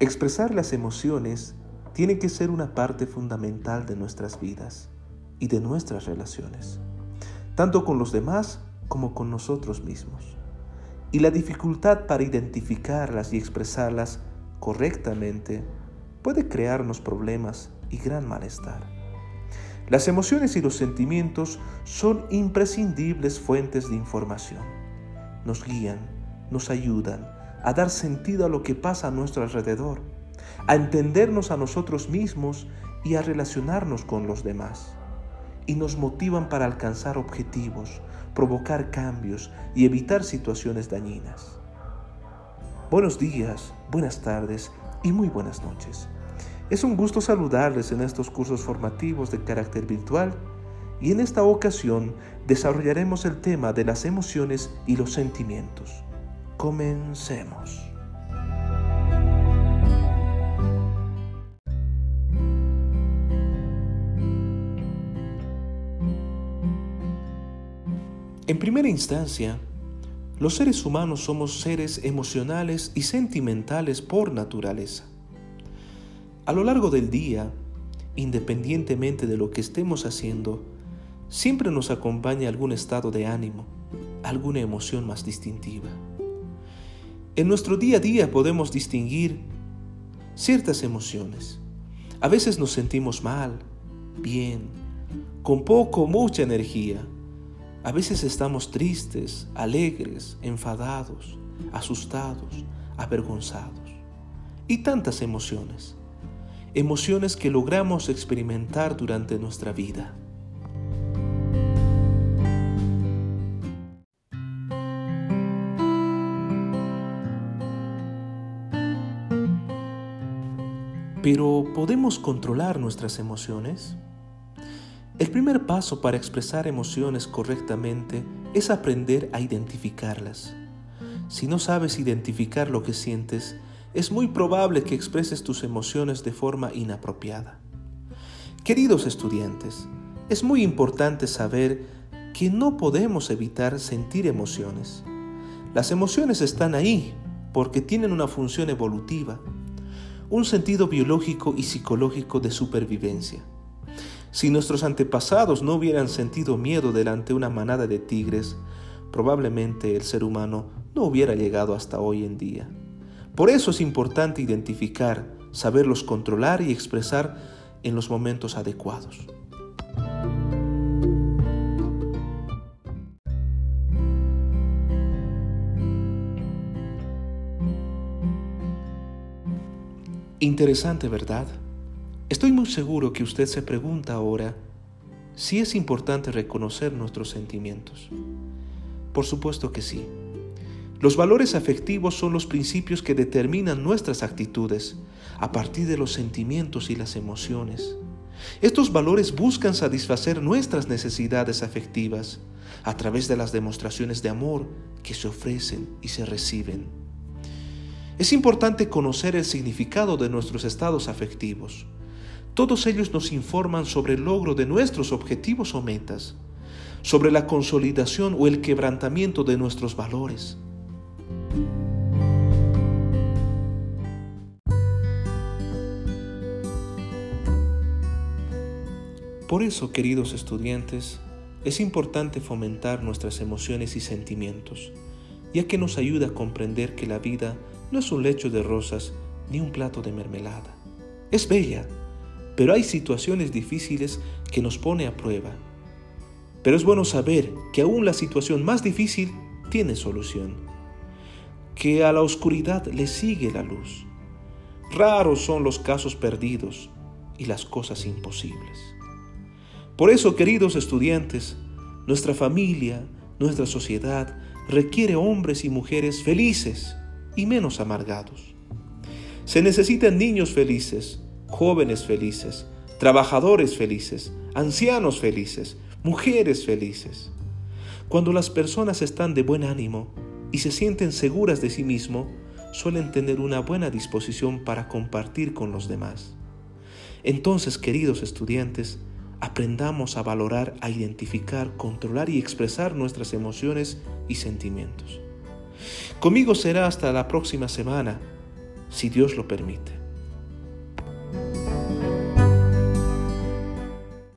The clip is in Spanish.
Expresar las emociones tiene que ser una parte fundamental de nuestras vidas y de nuestras relaciones, tanto con los demás como con nosotros mismos. Y la dificultad para identificarlas y expresarlas correctamente puede crearnos problemas y gran malestar. Las emociones y los sentimientos son imprescindibles fuentes de información. Nos guían, nos ayudan a dar sentido a lo que pasa a nuestro alrededor, a entendernos a nosotros mismos y a relacionarnos con los demás. Y nos motivan para alcanzar objetivos, provocar cambios y evitar situaciones dañinas. Buenos días, buenas tardes y muy buenas noches. Es un gusto saludarles en estos cursos formativos de carácter virtual y en esta ocasión desarrollaremos el tema de las emociones y los sentimientos. Comencemos. En primera instancia, los seres humanos somos seres emocionales y sentimentales por naturaleza. A lo largo del día, independientemente de lo que estemos haciendo, siempre nos acompaña algún estado de ánimo, alguna emoción más distintiva. En nuestro día a día podemos distinguir ciertas emociones. A veces nos sentimos mal, bien, con poco o mucha energía. A veces estamos tristes, alegres, enfadados, asustados, avergonzados. Y tantas emociones emociones que logramos experimentar durante nuestra vida. Pero ¿podemos controlar nuestras emociones? El primer paso para expresar emociones correctamente es aprender a identificarlas. Si no sabes identificar lo que sientes, es muy probable que expreses tus emociones de forma inapropiada. Queridos estudiantes, es muy importante saber que no podemos evitar sentir emociones. Las emociones están ahí porque tienen una función evolutiva, un sentido biológico y psicológico de supervivencia. Si nuestros antepasados no hubieran sentido miedo delante de una manada de tigres, probablemente el ser humano no hubiera llegado hasta hoy en día. Por eso es importante identificar, saberlos controlar y expresar en los momentos adecuados. Interesante, ¿verdad? Estoy muy seguro que usted se pregunta ahora si es importante reconocer nuestros sentimientos. Por supuesto que sí. Los valores afectivos son los principios que determinan nuestras actitudes a partir de los sentimientos y las emociones. Estos valores buscan satisfacer nuestras necesidades afectivas a través de las demostraciones de amor que se ofrecen y se reciben. Es importante conocer el significado de nuestros estados afectivos. Todos ellos nos informan sobre el logro de nuestros objetivos o metas, sobre la consolidación o el quebrantamiento de nuestros valores por eso, queridos estudiantes, es importante fomentar nuestras emociones y sentimientos, ya que nos ayuda a comprender que la vida no es un lecho de rosas ni un plato de mermelada. Es bella, pero hay situaciones difíciles que nos pone a prueba. Pero es bueno saber que aún la situación más difícil tiene solución que a la oscuridad le sigue la luz. Raros son los casos perdidos y las cosas imposibles. Por eso, queridos estudiantes, nuestra familia, nuestra sociedad requiere hombres y mujeres felices y menos amargados. Se necesitan niños felices, jóvenes felices, trabajadores felices, ancianos felices, mujeres felices. Cuando las personas están de buen ánimo, y se sienten seguras de sí mismo, suelen tener una buena disposición para compartir con los demás. Entonces, queridos estudiantes, aprendamos a valorar, a identificar, controlar y expresar nuestras emociones y sentimientos. Conmigo será hasta la próxima semana. si Dios lo permite.